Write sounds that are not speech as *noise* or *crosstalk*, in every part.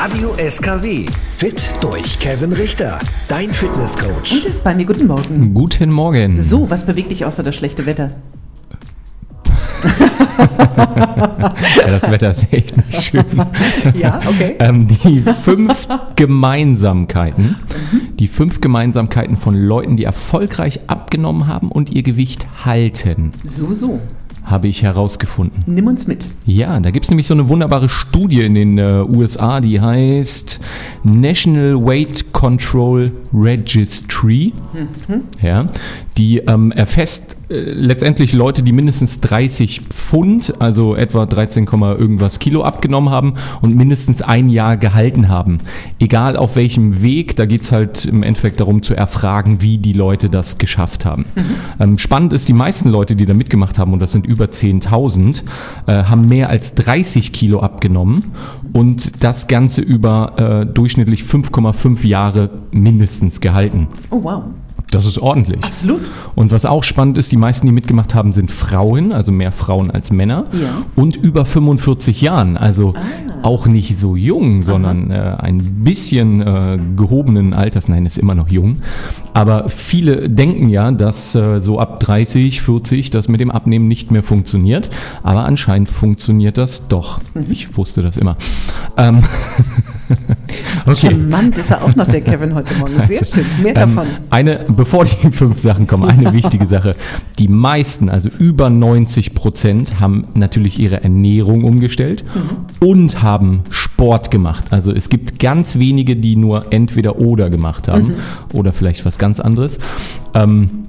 Radio SKW. Fit durch Kevin Richter. Dein Fitnesscoach. Und ist bei mir. Guten Morgen. Guten Morgen. So, was bewegt dich außer das schlechte Wetter? *laughs* ja, das Wetter ist echt nicht schön. *laughs* Ja, okay. Ähm, die fünf Gemeinsamkeiten, die fünf Gemeinsamkeiten von Leuten, die erfolgreich abgenommen haben und ihr Gewicht halten, So, so. Habe ich herausgefunden. Nimm uns mit. Ja, da gibt es nämlich so eine wunderbare Studie in den äh, USA, die heißt National Weight Control Registry. Ja, die ähm, erfasst letztendlich Leute, die mindestens 30 Pfund, also etwa 13, Komma irgendwas Kilo abgenommen haben und mindestens ein Jahr gehalten haben. Egal auf welchem Weg, da geht es halt im Endeffekt darum zu erfragen, wie die Leute das geschafft haben. Ähm, spannend ist, die meisten Leute, die da mitgemacht haben, und das sind über 10.000, äh, haben mehr als 30 Kilo abgenommen und das Ganze über äh, durchschnittlich 5,5 Jahre mindestens gehalten. Oh, wow. Das ist ordentlich. Absolut. Und was auch spannend ist, die meisten, die mitgemacht haben, sind Frauen, also mehr Frauen als Männer. Ja. Und über 45 Jahren, also auch nicht so jung, sondern äh, ein bisschen äh, gehobenen Alters. Nein, ist immer noch jung. Aber viele denken ja, dass äh, so ab 30, 40 das mit dem Abnehmen nicht mehr funktioniert. Aber anscheinend funktioniert das doch. Ich wusste das immer. Ähm, *laughs* okay. Charmant ist er auch noch, der *laughs* Kevin, heute Morgen. Sehr schön. Mehr Ähm, davon. eine, bevor die *laughs* fünf Sachen kommen, eine wichtige Sache. Die meisten, also über 90 Prozent, haben natürlich ihre Ernährung umgestellt und haben Sport gemacht. Also es gibt ganz wenige, die nur entweder oder gemacht haben oder vielleicht was ganz anderes. Ähm,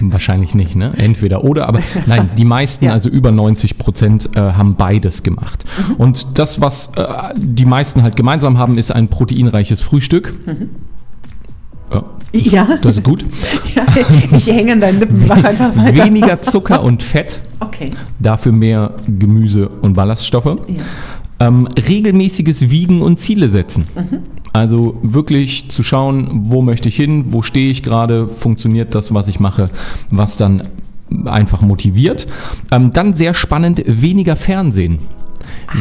*laughs* Wahrscheinlich nicht, ne? Entweder oder, aber *laughs* nein, die meisten, Ja. also über 90 Prozent, äh, haben beides gemacht. Und das, was äh, die meisten halt gemeinsam haben, ist ein proteinreiches Frühstück. Ja, Ja. das ist gut. *laughs* ja, ich hänge an deinen Lippen. Einfach weiter. Weniger Zucker und Fett, Okay. dafür mehr Gemüse und Ballaststoffe. Ja. Ähm, regelmäßiges Wiegen und Ziele setzen. Also wirklich zu schauen, wo möchte ich hin, wo stehe ich gerade, funktioniert das, was ich mache, was dann einfach motiviert. Ähm, dann sehr spannend, weniger Fernsehen.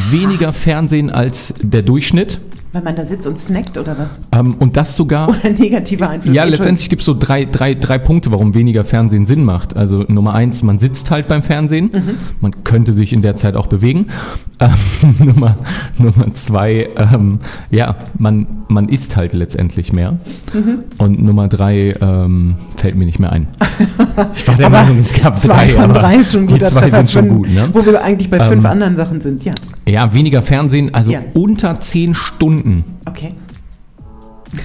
Weniger Fernsehen als der Durchschnitt. Weil man da sitzt und snackt oder was? Ähm, und das sogar *laughs* Oder negativer Einfluss? Ja, letztendlich gibt es so drei, drei, drei Punkte, warum weniger Fernsehen Sinn macht. Also Nummer eins, man sitzt halt beim Fernsehen. Man könnte sich in der Zeit auch bewegen. *laughs* Ähm, Nummer, Nummer zwei, ähm, ja, man, man isst halt letztendlich mehr. Und Nummer drei ähm, fällt mir nicht mehr ein. *laughs* Ich war der Meinung, es gab zwei drei, von drei ist schon die zwei sind schon gut, ne? Wo wir eigentlich bei fünf Ähm, anderen Sachen sind, ja. Ja, weniger Fernsehen, also Ja. unter zehn Stunden. Okay.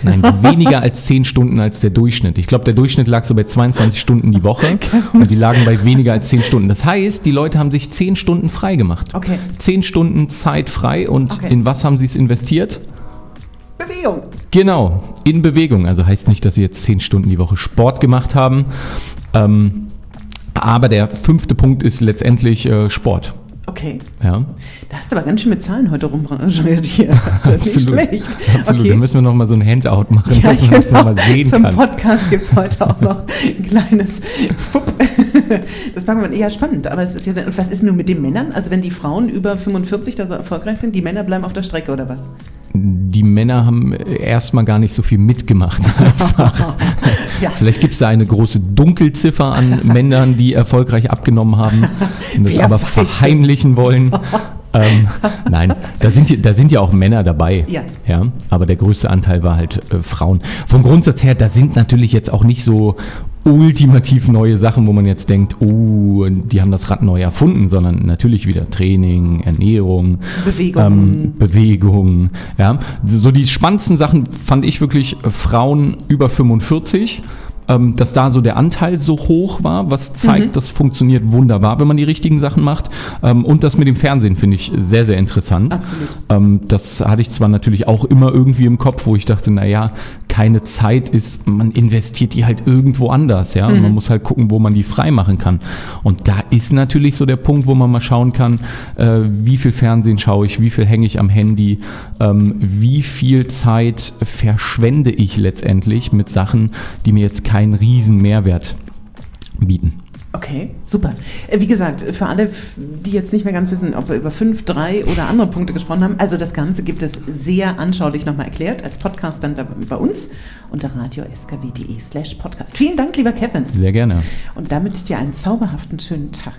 Nein, *laughs* weniger als 10 Stunden als der Durchschnitt. Ich glaube, der Durchschnitt lag so bei 22 Stunden die Woche *laughs* und die lagen bei weniger als 10 Stunden. Das heißt, die Leute haben sich 10 Stunden frei gemacht. Okay. 10 Stunden Zeit frei und Okay. in was haben sie es investiert? Bewegung. Genau, in Bewegung. Also heißt nicht, dass sie jetzt 10 Stunden die Woche Sport gemacht haben. Ähm, aber der fünfte Punkt ist letztendlich äh, Sport. Okay. Ja, Da hast du aber ganz schön mit Zahlen heute rumrangiert hier. *laughs* Nicht schlecht. Absolut. Da Okay. müssen wir noch mal so ein Handout machen, Ja, dass man das noch genau. mal sehen Zum kann. Podcast gibt es heute auch noch ein kleines Fupp. *laughs* Das wir eher spannend. Aber es ist ja und was ist nun mit den Männern? Also wenn die Frauen über 45 da so erfolgreich sind, die Männer bleiben auf der Strecke oder was? Die Männer haben erstmal gar nicht so viel mitgemacht. *laughs* Ja. Vielleicht gibt es da eine große Dunkelziffer an Männern, die erfolgreich abgenommen haben und das Wer aber weiß es? verheimlichen wollen. ähm, nein, da sind, ja- da sind ja auch Männer dabei. Ja. ja. Aber der größte Anteil war halt äh, Frauen. Vom Grundsatz her, da sind natürlich jetzt auch nicht so ultimativ neue Sachen, wo man jetzt denkt, oh, die haben das Rad neu erfunden, sondern natürlich wieder Training, Ernährung, Bewegung. ähm, Bewegung. Ja. So die spannendsten Sachen fand ich wirklich äh, Frauen über 45. Ähm, dass da so der Anteil so hoch war, was zeigt, das funktioniert wunderbar, wenn man die richtigen Sachen macht. Ähm, und das mit dem Fernsehen finde ich sehr, sehr interessant. Absolut. Ähm, das hatte ich zwar natürlich auch immer irgendwie im Kopf, wo ich dachte, naja, keine Zeit ist, man investiert die halt irgendwo anders, ja. Man muss halt gucken, wo man die frei machen kann. Und da ist natürlich so der Punkt, wo man mal schauen kann, äh, wie viel Fernsehen schaue ich, wie viel hänge ich am Handy, ähm, wie viel Zeit verschwende ich letztendlich mit Sachen, die mir jetzt keinen riesen Mehrwert bieten. Okay, super. Äh, Wie gesagt, für alle, die jetzt nicht mehr ganz wissen, ob wir über fünf, drei oder andere Punkte gesprochen haben, also das Ganze gibt es sehr anschaulich nochmal erklärt, als Podcast dann da bei uns unter radioskw.de slash podcast. Vielen Dank, lieber Kevin. Sehr gerne. Und damit dir einen zauberhaften schönen Tag.